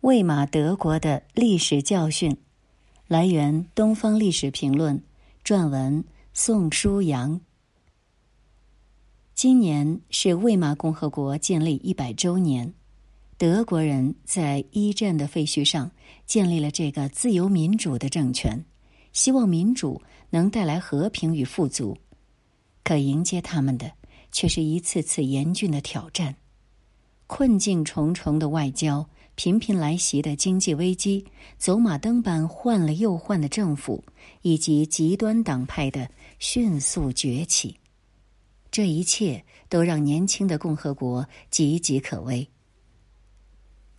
魏玛德国的历史教训，来源《东方历史评论》，撰文宋书阳。今年是魏玛共和国建立一百周年，德国人在一战的废墟上建立了这个自由民主的政权，希望民主能带来和平与富足。可迎接他们的，却是一次次严峻的挑战，困境重重的外交。频频来袭的经济危机，走马灯般换了又换的政府，以及极端党派的迅速崛起，这一切都让年轻的共和国岌岌可危。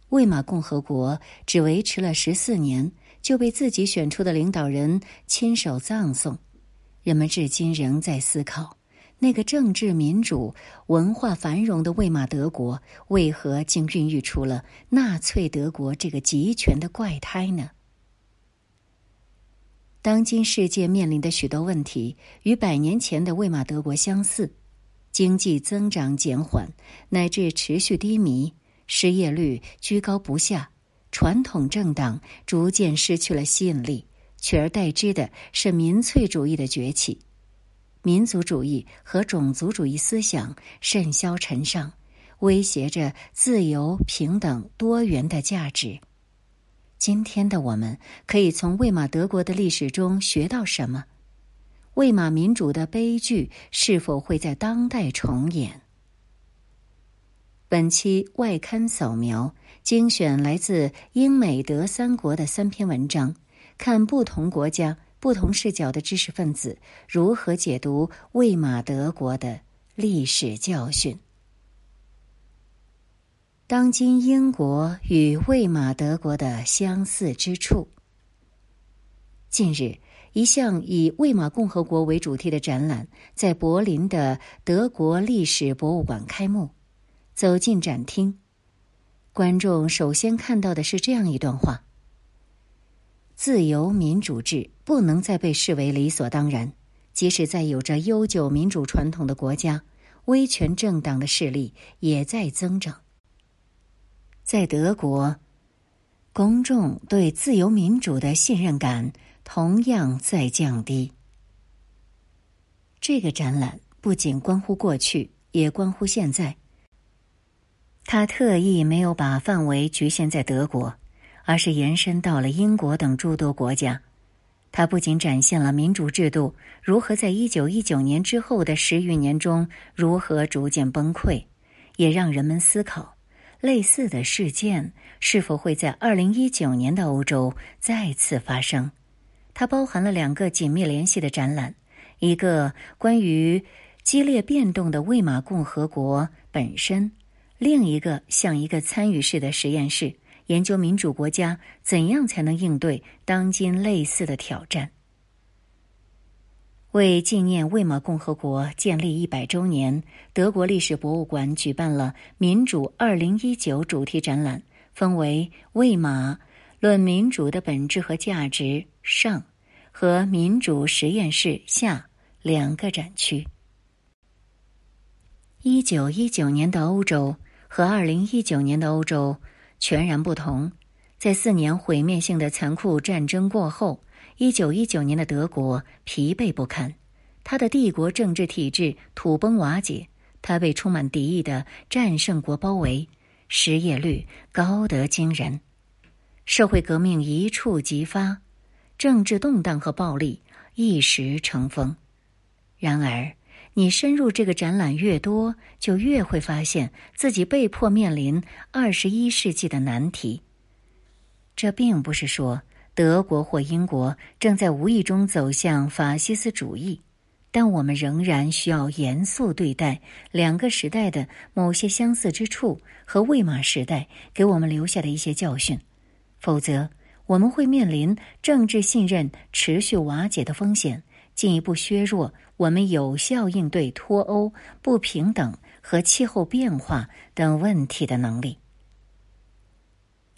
魏玛共和国只维持了十四年，就被自己选出的领导人亲手葬送，人们至今仍在思考。那个政治民主、文化繁荣的魏玛德国，为何竟孕育出了纳粹德国这个集权的怪胎呢？当今世界面临的许多问题，与百年前的魏玛德国相似：经济增长减缓，乃至持续低迷，失业率居高不下，传统政党逐渐失去了吸引力，取而代之的是民粹主义的崛起。民族主义和种族主义思想甚嚣尘上，威胁着自由、平等、多元的价值。今天的我们可以从魏玛德国的历史中学到什么？魏玛民主的悲剧是否会在当代重演？本期外刊扫描精选来自英美德三国的三篇文章，看不同国家。不同视角的知识分子如何解读魏玛德国的历史教训？当今英国与魏玛德国的相似之处。近日，一项以魏玛共和国为主题的展览在柏林的德国历史博物馆开幕。走进展厅，观众首先看到的是这样一段话。自由民主制不能再被视为理所当然，即使在有着悠久民主传统的国家，威权政党的势力也在增长。在德国，公众对自由民主的信任感同样在降低。这个展览不仅关乎过去，也关乎现在。他特意没有把范围局限在德国。而是延伸到了英国等诸多国家。它不仅展现了民主制度如何在一九一九年之后的十余年中如何逐渐崩溃，也让人们思考类似的事件是否会在二零一九年的欧洲再次发生。它包含了两个紧密联系的展览：一个关于激烈变动的魏玛共和国本身，另一个像一个参与式的实验室。研究民主国家怎样才能应对当今类似的挑战。为纪念魏玛共和国建立一百周年，德国历史博物馆举办了“民主二零一九”主题展览，分为“魏玛论民主的本质和价值”上和“民主实验室”下两个展区。一九一九年的欧洲和二零一九年的欧洲。全然不同。在四年毁灭性的残酷战争过后，一九一九年的德国疲惫不堪，他的帝国政治体制土崩瓦解，他被充满敌意的战胜国包围，失业率高得惊人，社会革命一触即发，政治动荡和暴力一时成风。然而。你深入这个展览越多，就越会发现自己被迫面临二十一世纪的难题。这并不是说德国或英国正在无意中走向法西斯主义，但我们仍然需要严肃对待两个时代的某些相似之处和魏玛时代给我们留下的一些教训，否则我们会面临政治信任持续瓦解的风险。进一步削弱我们有效应对脱欧、不平等和气候变化等问题的能力。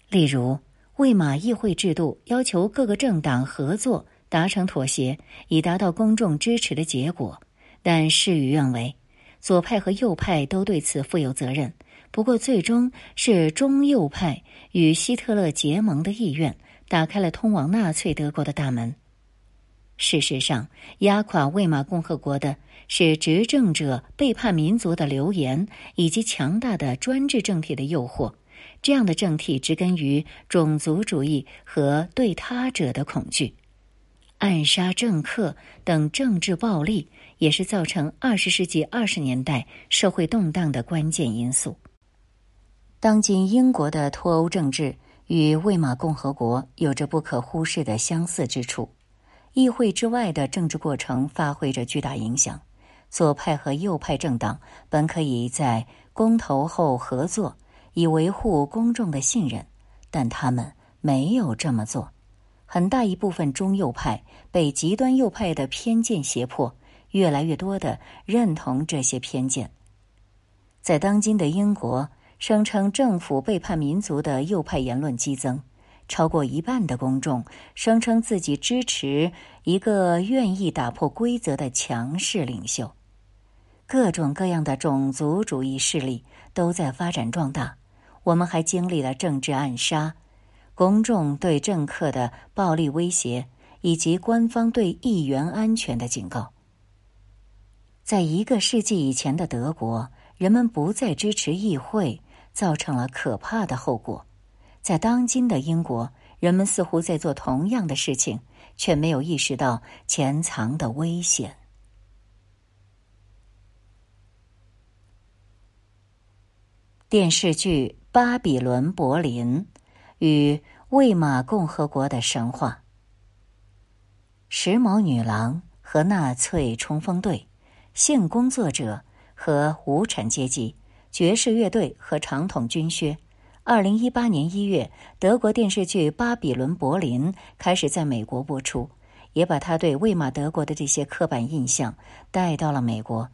例如，魏玛议会制度要求各个政党合作达成妥协，以达到公众支持的结果，但事与愿违。左派和右派都对此负有责任，不过，最终是中右派与希特勒结盟的意愿打开了通往纳粹德国的大门。事实上，压垮魏玛共和国的是执政者背叛民族的流言，以及强大的专制政体的诱惑。这样的政体植根于种族主义和对他者的恐惧。暗杀政客等政治暴力也是造成二十世纪二十年代社会动荡的关键因素。当今英国的脱欧政治与魏玛共和国有着不可忽视的相似之处。议会之外的政治过程发挥着巨大影响。左派和右派政党本可以在公投后合作，以维护公众的信任，但他们没有这么做。很大一部分中右派被极端右派的偏见胁迫，越来越多的认同这些偏见。在当今的英国，声称政府背叛民族的右派言论激增，超过一半的公众声称自己支持一个愿意打破规则的强势领袖。各种各样的种族主义势力都在发展壮大。我们还经历了政治暗杀。公众对政客的暴力威胁，以及官方对议员安全的警告，在一个世纪以前的德国，人们不再支持议会，造成了可怕的后果。在当今的英国，人们似乎在做同样的事情，却没有意识到潜藏的危险。电视剧《巴比伦柏林》。与魏玛共和国的神话、时髦女郎和纳粹冲锋队、性工作者和无产阶级、爵士乐队和长筒军靴。二零一八年一月，德国电视剧《巴比伦柏林》开始在美国播出，也把他对魏玛德国的这些刻板印象带到了美国。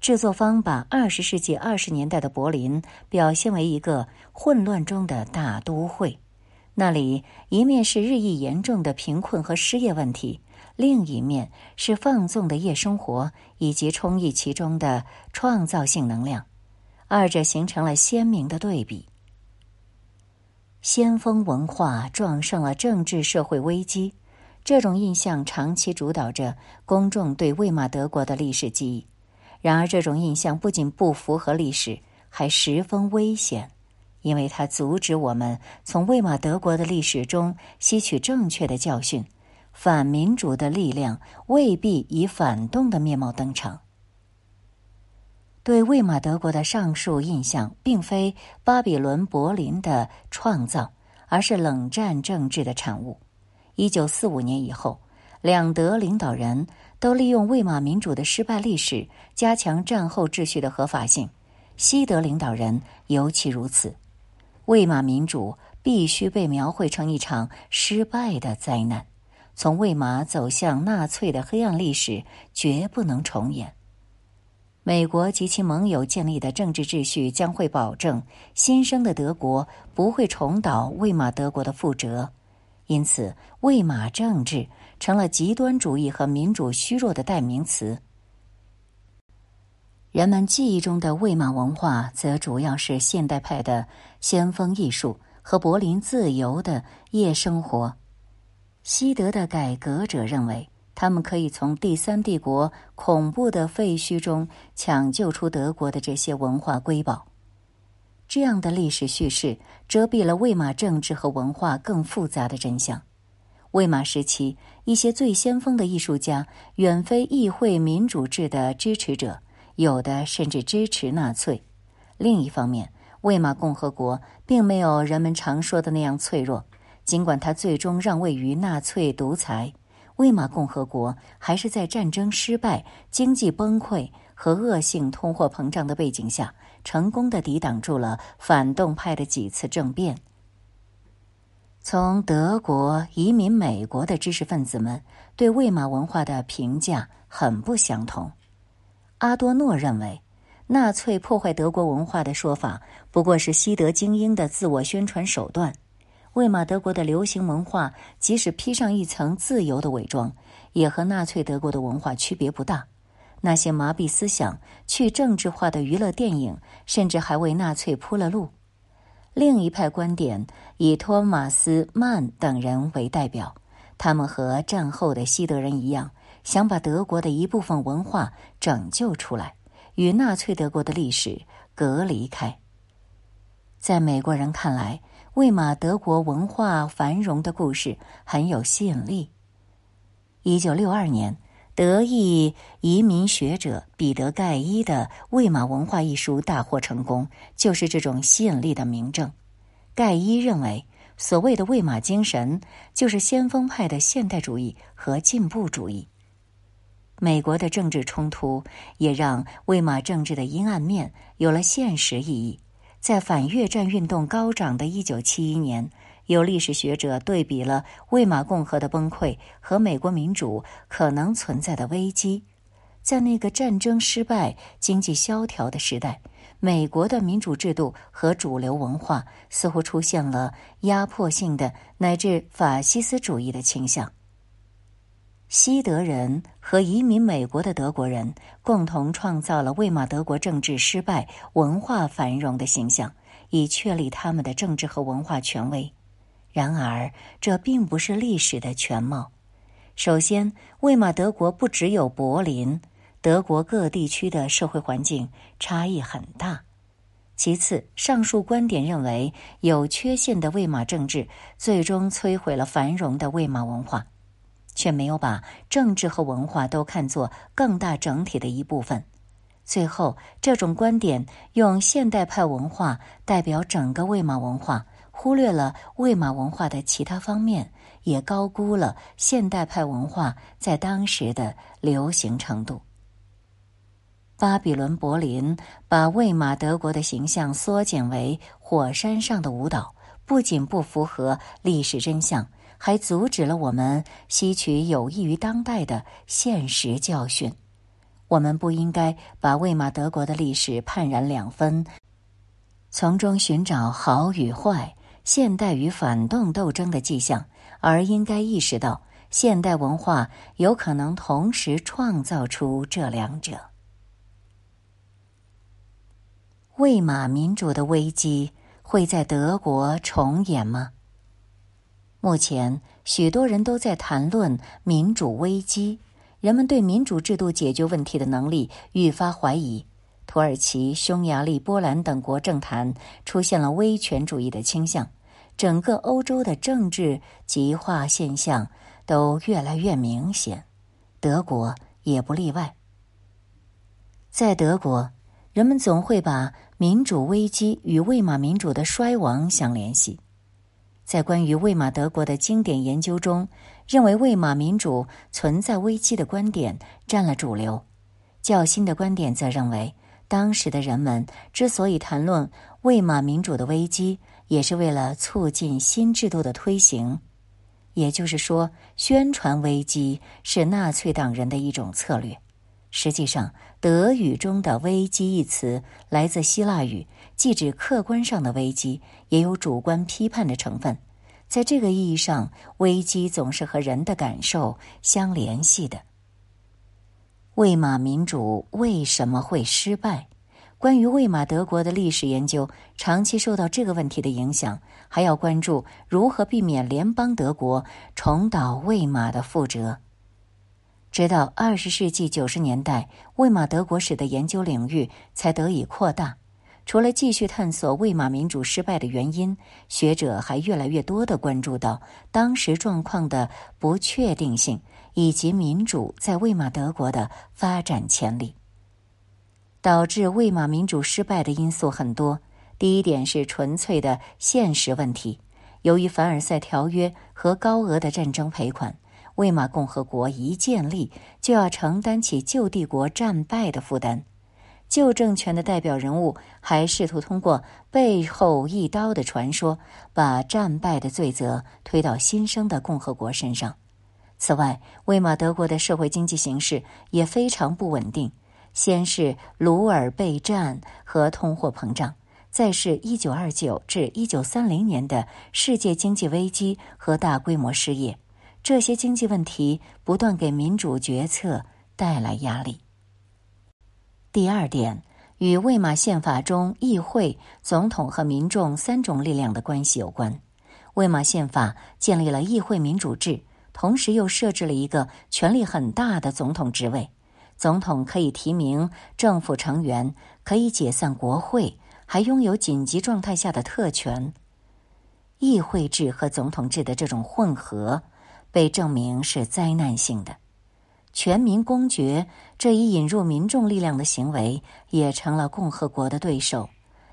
制作方把二十世纪二十年代的柏林表现为一个混乱中的大都会，那里一面是日益严重的贫困和失业问题，另一面是放纵的夜生活以及充溢其中的创造性能量，二者形成了鲜明的对比。先锋文化撞上了政治社会危机，这种印象长期主导着公众对魏玛德国的历史记忆。然而，这种印象不仅不符合历史，还十分危险，因为它阻止我们从魏玛德国的历史中吸取正确的教训。反民主的力量未必以反动的面貌登场。对魏玛德国的上述印象，并非巴比伦柏林的创造，而是冷战政治的产物。一九四五年以后，两德领导人。都利用魏玛民主的失败历史加强战后秩序的合法性，西德领导人尤其如此。魏玛民主必须被描绘成一场失败的灾难，从魏玛走向纳粹的黑暗历史绝不能重演。美国及其盟友建立的政治秩序将会保证新生的德国不会重蹈魏玛德国的覆辙，因此魏玛政治。成了极端主义和民主虚弱的代名词。人们记忆中的魏玛文化，则主要是现代派的先锋艺术和柏林自由的夜生活。西德的改革者认为，他们可以从第三帝国恐怖的废墟中抢救出德国的这些文化瑰宝。这样的历史叙事遮蔽了魏玛政治和文化更复杂的真相。魏玛时期，一些最先锋的艺术家远非议会民主制的支持者，有的甚至支持纳粹。另一方面，魏玛共和国并没有人们常说的那样脆弱，尽管它最终让位于纳粹独裁，魏玛共和国还是在战争失败、经济崩溃和恶性通货膨胀的背景下，成功的抵挡住了反动派的几次政变。从德国移民美国的知识分子们对魏玛文化的评价很不相同。阿多诺认为，纳粹破坏德国文化的说法不过是西德精英的自我宣传手段。魏玛德国的流行文化即使披上一层自由的伪装，也和纳粹德国的文化区别不大。那些麻痹思想、去政治化的娱乐电影，甚至还为纳粹铺了路。另一派观点以托马斯·曼等人为代表，他们和战后的西德人一样，想把德国的一部分文化拯救出来，与纳粹德国的历史隔离开。在美国人看来，魏玛德国文化繁荣的故事很有吸引力。一九六二年。德裔移民学者彼得·盖伊的《魏玛文化》一书大获成功，就是这种吸引力的明证。盖伊认为，所谓的魏玛精神，就是先锋派的现代主义和进步主义。美国的政治冲突也让魏玛政治的阴暗面有了现实意义。在反越战运动高涨的一九七一年。有历史学者对比了魏玛共和的崩溃和美国民主可能存在的危机。在那个战争失败、经济萧条的时代，美国的民主制度和主流文化似乎出现了压迫性的乃至法西斯主义的倾向。西德人和移民美国的德国人共同创造了魏玛德国政治失败、文化繁荣的形象，以确立他们的政治和文化权威。然而，这并不是历史的全貌。首先，魏玛德国不只有柏林，德国各地区的社会环境差异很大。其次，上述观点认为，有缺陷的魏玛政治最终摧毁了繁荣的魏玛文化，却没有把政治和文化都看作更大整体的一部分。最后，这种观点用现代派文化代表整个魏玛文化。忽略了魏玛文化的其他方面，也高估了现代派文化在当时的流行程度。巴比伦柏林把魏玛德国的形象缩减为火山上的舞蹈，不仅不符合历史真相，还阻止了我们吸取有益于当代的现实教训。我们不应该把魏玛德国的历史判然两分，从中寻找好与坏。现代与反动斗争的迹象，而应该意识到，现代文化有可能同时创造出这两者。魏玛民主的危机会在德国重演吗？目前，许多人都在谈论民主危机，人们对民主制度解决问题的能力愈发怀疑。土耳其、匈牙利、波兰等国政坛出现了威权主义的倾向。整个欧洲的政治极化现象都越来越明显，德国也不例外。在德国，人们总会把民主危机与魏玛民主的衰亡相联系。在关于魏玛德国的经典研究中，认为魏玛民主存在危机的观点占了主流。较新的观点则认为，当时的人们之所以谈论魏玛民主的危机。也是为了促进新制度的推行，也就是说，宣传危机是纳粹党人的一种策略。实际上，德语中的“危机”一词来自希腊语，既指客观上的危机，也有主观批判的成分。在这个意义上，危机总是和人的感受相联系的。魏玛民主为什么会失败？关于魏玛德国的历史研究，长期受到这个问题的影响，还要关注如何避免联邦德国重蹈魏玛的覆辙。直到二十世纪九十年代，魏玛德国史的研究领域才得以扩大。除了继续探索魏玛民主失败的原因，学者还越来越多地关注到当时状况的不确定性，以及民主在魏玛德国的发展潜力。导致魏玛民主失败的因素很多。第一点是纯粹的现实问题。由于凡尔赛条约和高额的战争赔款，魏玛共和国一建立就要承担起旧帝国战败的负担。旧政权的代表人物还试图通过背后一刀的传说，把战败的罪责推到新生的共和国身上。此外，魏玛德国的社会经济形势也非常不稳定。先是鲁尔备战和通货膨胀，再是一九二九至一九三零年的世界经济危机和大规模失业，这些经济问题不断给民主决策带来压力。第二点，与魏玛宪法中议会、总统和民众三种力量的关系有关。魏玛宪法建立了议会民主制，同时又设置了一个权力很大的总统职位。总统可以提名政府成员，可以解散国会，还拥有紧急状态下的特权。议会制和总统制的这种混合，被证明是灾难性的。全民公决这一引入民众力量的行为，也成了共和国的对手，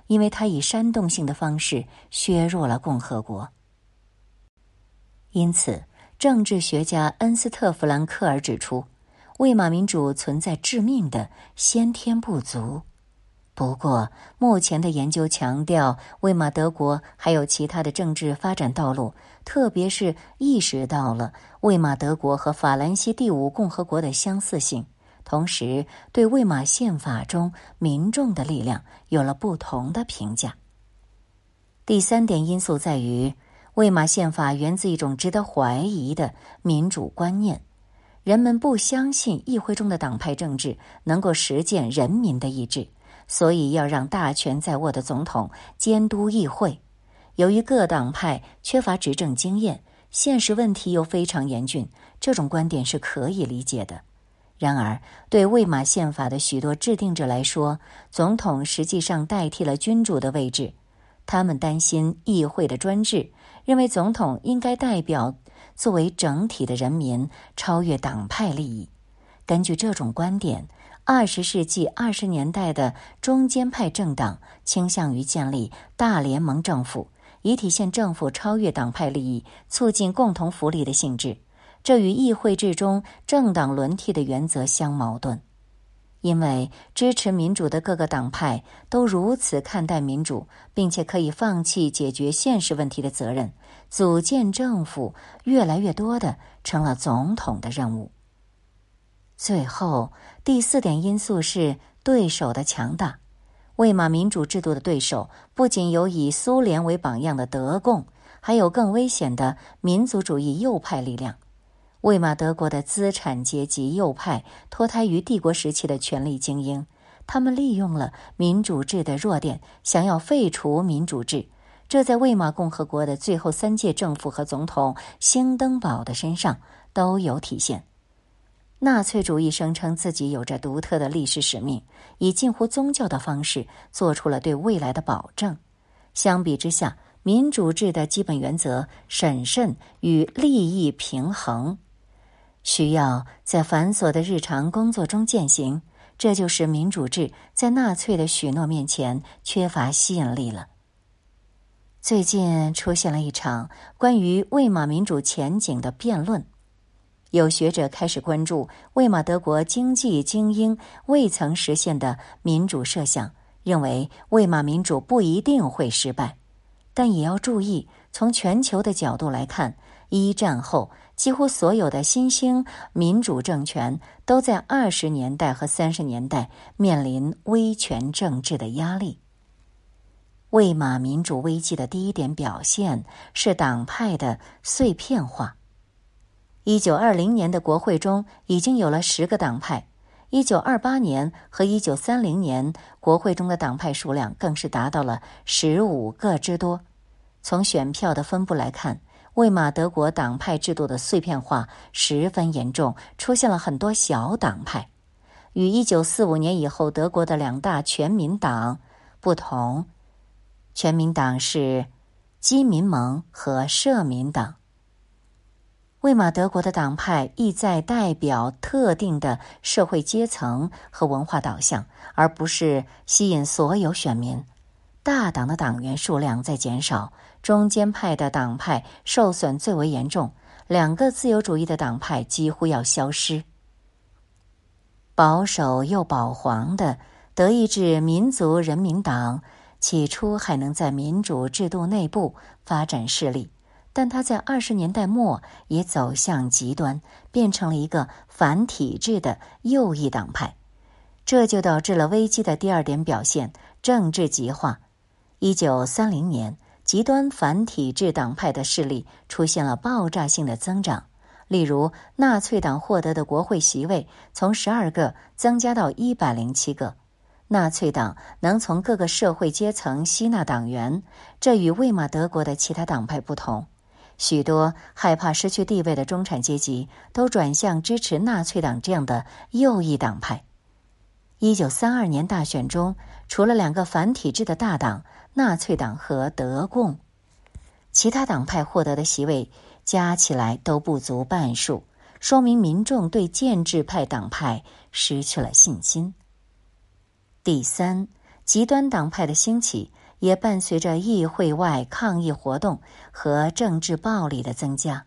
因为他以煽动性的方式削弱了共和国。因此，政治学家恩斯特·弗兰克尔指出，魏玛民主存在致命的先天不足。不过，目前的研究强调，魏玛德国还有其他的政治发展道路，特别是意识到了魏玛德国和法兰西第五共和国的相似性，同时对魏玛宪法中民众的力量有了不同的评价。第三点因素在于，魏玛宪法源自一种值得怀疑的民主观念，人们不相信议会中的党派政治能够实践人民的意志。所以要让大权在握的总统监督议会。由于各党派缺乏执政经验，现实问题又非常严峻，这种观点是可以理解的。然而，对魏玛宪法的许多制定者来说，总统实际上代替了君主的位置。他们担心议会的专制，认为总统应该代表作为整体的人民，超越党派利益。根据这种观点。二十世纪二十年代的中间派政党倾向于建立大联盟政府，以体现政府超越党派利益、促进共同福利的性质。这与议会制中政党轮替的原则相矛盾。因为支持民主的各个党派都如此看待民主，并且可以放弃解决现实问题的责任，组建政府越来越多的成了总统的任务。最后，第四点因素是对手的强大。魏玛民主制度的对手不仅有以苏联为榜样的德共，还有更危险的民族主义右派力量。魏玛德国的资产阶级右派脱胎于帝国时期的权力精英，他们利用了民主制的弱点，想要废除民主制。这在魏玛共和国的最后三届政府和总统兴登堡的身上都有体现。纳粹主义声称自己有着独特的历史使命，以近乎宗教的方式做出了对未来的保证。相比之下，民主制的基本原则审慎与利益平衡，需要在繁琐的日常工作中践行。这就是民主制在纳粹的许诺面前缺乏吸引力了。最近出现了一场关于魏玛民主前景的辩论。有学者开始关注魏玛德国经济精英未曾实现的民主设想，认为魏玛民主不一定会失败，但也要注意，从全球的角度来看，一战后几乎所有的新兴民主政权都在二十年代和三十年代面临威权政治的压力。魏玛民主危机的第一点表现是党派的碎片化。一九二零年的国会中已经有了十个党派，一九二八年和一九三零年国会中的党派数量更是达到了十五个之多。从选票的分布来看，魏玛德国党派制度的碎片化十分严重，出现了很多小党派。与一九四五年以后德国的两大全民党不同，全民党是基民盟和社民党。魏玛德国的党派意在代表特定的社会阶层和文化导向，而不是吸引所有选民。大党的党员数量在减少，中间派的党派受损最为严重，两个自由主义的党派几乎要消失。保守又保皇的德意志民族人民党起初还能在民主制度内部发展势力。但他在二十年代末也走向极端，变成了一个反体制的右翼党派，这就导致了危机的第二点表现：政治极化。一九三零年，极端反体制党派的势力出现了爆炸性的增长，例如纳粹党获得的国会席位从十二个增加到一百零七个。纳粹党能从各个社会阶层吸纳党员，这与魏玛德国的其他党派不同。许多害怕失去地位的中产阶级都转向支持纳粹党这样的右翼党派。一九三二年大选中，除了两个反体制的大党——纳粹党和德共，其他党派获得的席位加起来都不足半数，说明民众对建制派党派失去了信心。第三，极端党派的兴起。也伴随着议会外抗议活动和政治暴力的增加，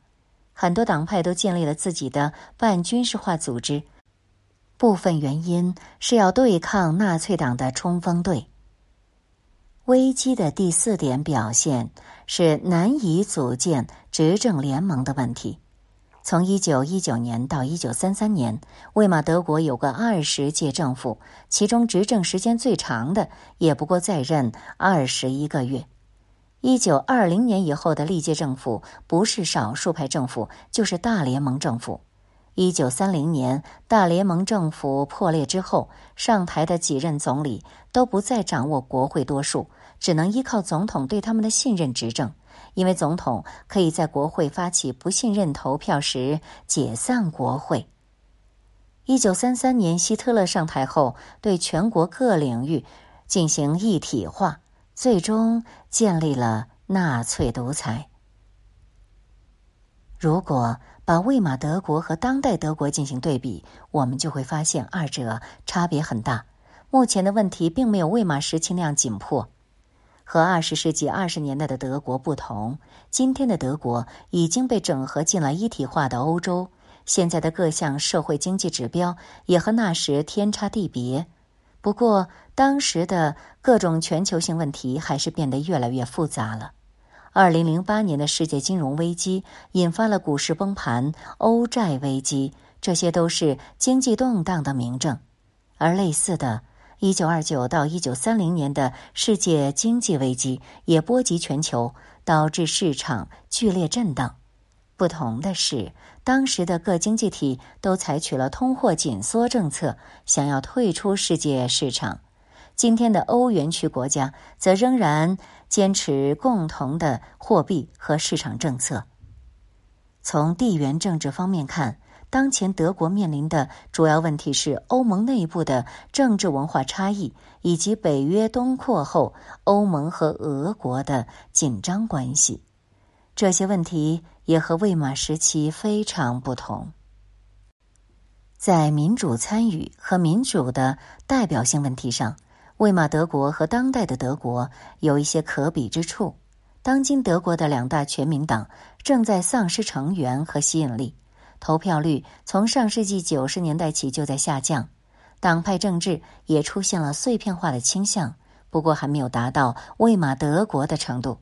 很多党派都建立了自己的半军事化组织。部分原因是要对抗纳粹党的冲锋队。危机的第四点表现是难以组建执政联盟的问题。从一九一九年到一九三三年，魏玛德国有个二十届政府，其中执政时间最长的也不过在任二十一个月。一九二零年以后的历届政府，不是少数派政府，就是大联盟政府。一九三零年大联盟政府破裂之后，上台的几任总理都不再掌握国会多数，只能依靠总统对他们的信任执政。因为总统可以在国会发起不信任投票时解散国会。一九三三年，希特勒上台后，对全国各领域进行一体化，最终建立了纳粹独裁。如果把魏玛德国和当代德国进行对比，我们就会发现二者差别很大。目前的问题并没有魏玛时期那样紧迫。和二十世纪二十年代的德国不同，今天的德国已经被整合进了一体化的欧洲。现在的各项社会经济指标也和那时天差地别。不过，当时的各种全球性问题还是变得越来越复杂了。二零零八年的世界金融危机引发了股市崩盘、欧债危机，这些都是经济动荡的明证。而类似的。一九二九到一九三零年的世界经济危机也波及全球，导致市场剧烈震荡。不同的是，当时的各经济体都采取了通货紧缩政策，想要退出世界市场。今天的欧元区国家则仍然坚持共同的货币和市场政策。从地缘政治方面看。当前德国面临的主要问题是欧盟内部的政治文化差异，以及北约东扩后欧盟和俄国的紧张关系。这些问题也和魏玛时期非常不同。在民主参与和民主的代表性问题上，魏玛德国和当代的德国有一些可比之处。当今德国的两大全民党正在丧失成员和吸引力。投票率从上世纪九十年代起就在下降，党派政治也出现了碎片化的倾向，不过还没有达到魏玛德国的程度。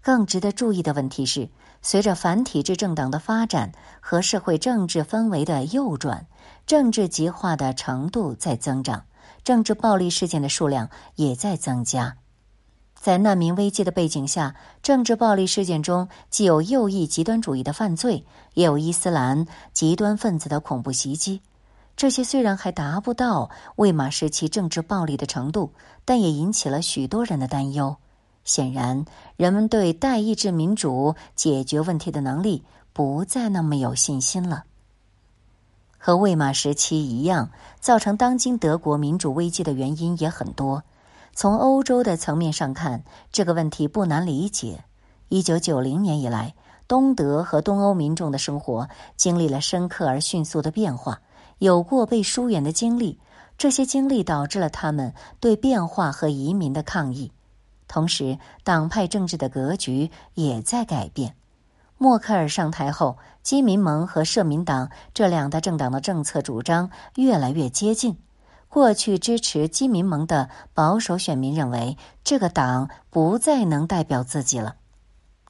更值得注意的问题是，随着反体制政党的发展和社会政治氛围的右转，政治极化的程度在增长，政治暴力事件的数量也在增加。在难民危机的背景下，政治暴力事件中既有右翼极端主义的犯罪，也有伊斯兰极端分子的恐怖袭击。这些虽然还达不到魏玛时期政治暴力的程度，但也引起了许多人的担忧。显然，人们对代议制民主解决问题的能力不再那么有信心了。和魏玛时期一样，造成当今德国民主危机的原因也很多。从欧洲的层面上看，这个问题不难理解。一九九零年以来，东德和东欧民众的生活经历了深刻而迅速的变化，有过被疏远的经历。这些经历导致了他们对变化和移民的抗议。同时，党派政治的格局也在改变。默克尔上台后，基民盟和社民党这两大政党的政策主张越来越接近。过去支持基民盟的保守选民认为，这个党不再能代表自己了。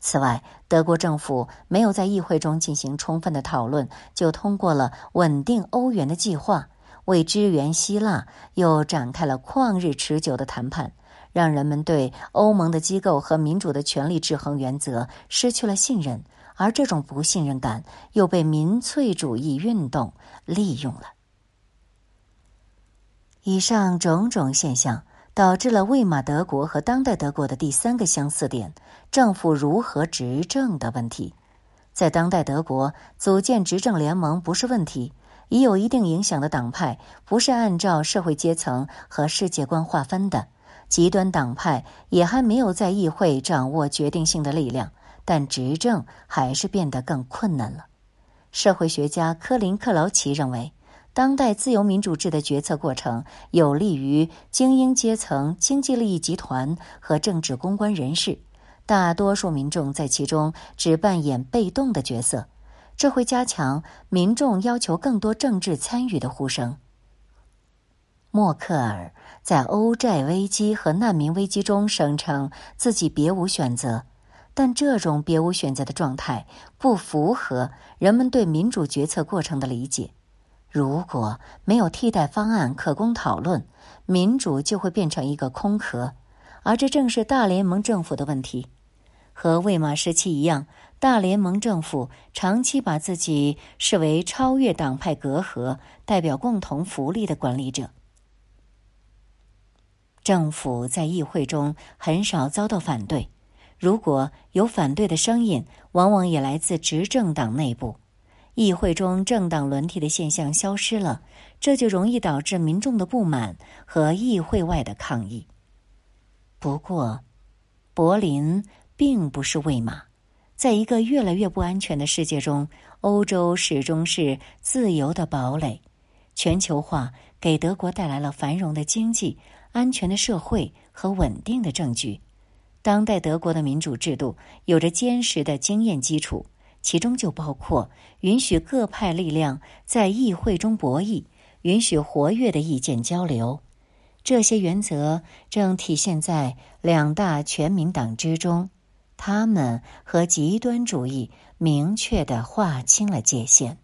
此外，德国政府没有在议会中进行充分的讨论，就通过了稳定欧元的计划，为支援希腊又展开了旷日持久的谈判，让人们对欧盟的机构和民主的权力制衡原则失去了信任，而这种不信任感又被民粹主义运动利用了。以上种种现象导致了魏玛德国和当代德国的第三个相似点：政府如何执政的问题。在当代德国，组建执政联盟不是问题，已有一定影响的党派不是按照社会阶层和世界观划分的，极端党派也还没有在议会掌握决定性的力量，但执政还是变得更困难了。社会学家科林克劳奇认为。当代自由民主制的决策过程有利于精英阶层、经济利益集团和政治公关人士，大多数民众在其中只扮演被动的角色，这会加强民众要求更多政治参与的呼声。默克尔在欧债危机和难民危机中声称自己别无选择，但这种别无选择的状态不符合人们对民主决策过程的理解。如果没有替代方案可供讨论，民主就会变成一个空壳，而这正是大联盟政府的问题。和魏玛时期一样，大联盟政府长期把自己视为超越党派隔阂、代表共同福利的管理者。政府在议会中很少遭到反对，如果有反对的声音，往往也来自执政党内部。议会中政党轮替的现象消失了，这就容易导致民众的不满和议会外的抗议。不过，柏林并不是魏玛，在一个越来越不安全的世界中，欧洲始终是自由的堡垒。全球化给德国带来了繁荣的经济、安全的社会和稳定的证据。当代德国的民主制度有着坚实的经验基础。其中就包括允许各派力量在议会中博弈，允许活跃的意见交流。这些原则正体现在两大全民党之中，他们和极端主义明确的划清了界限。